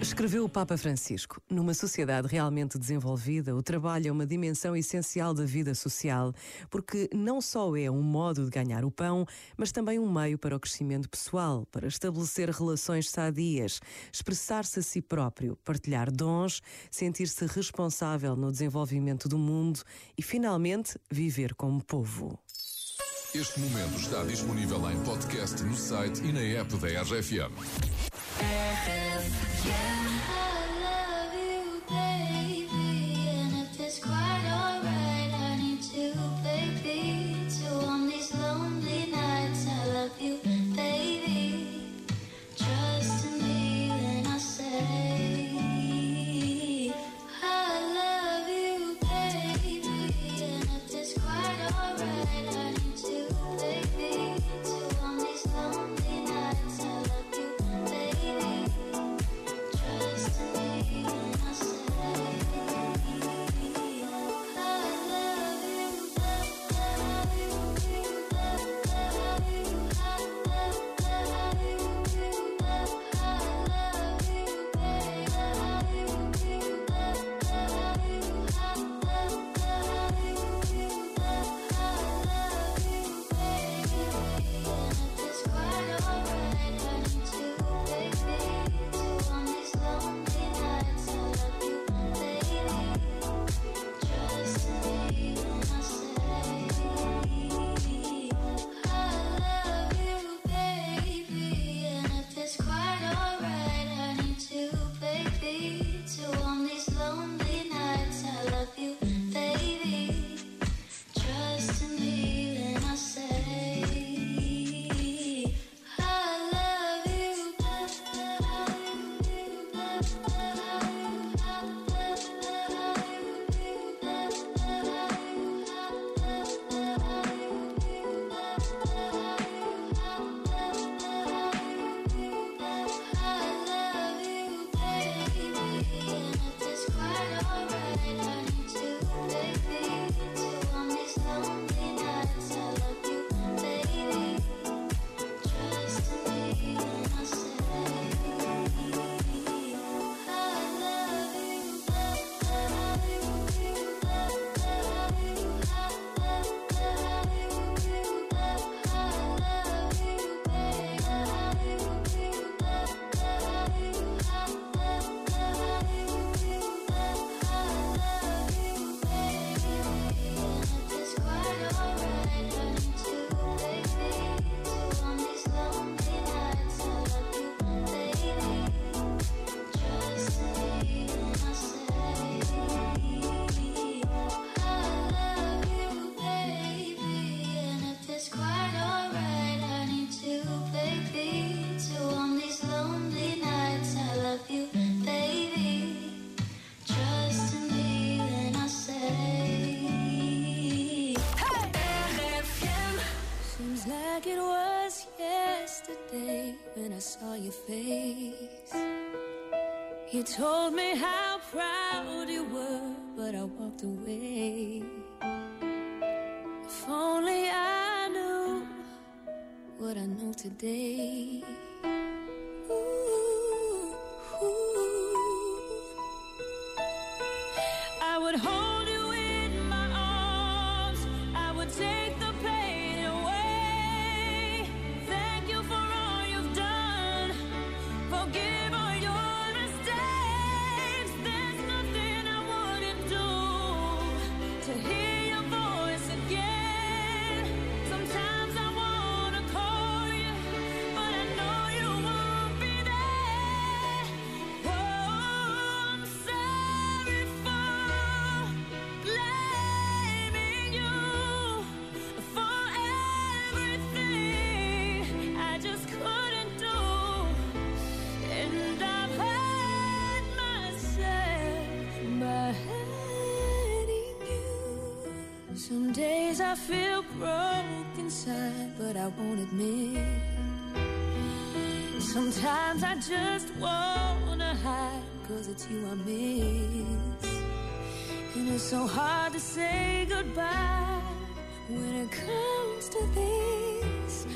Escreveu o Papa Francisco: Numa sociedade realmente desenvolvida, o trabalho é uma dimensão essencial da vida social, porque não só é um modo de ganhar o pão, mas também um meio para o crescimento pessoal, para estabelecer relações sadias, expressar-se a si próprio, partilhar dons, sentir-se responsável no desenvolvimento do mundo e, finalmente, viver como povo. Este momento está disponível em podcast no site e na app da RFM. When I saw your face. You told me how proud you were, but I walked away. If only I knew what I know today. Days I feel broke inside, but I won't admit. Sometimes I just wanna hide, cause it's you I miss. And it's so hard to say goodbye when it comes to this.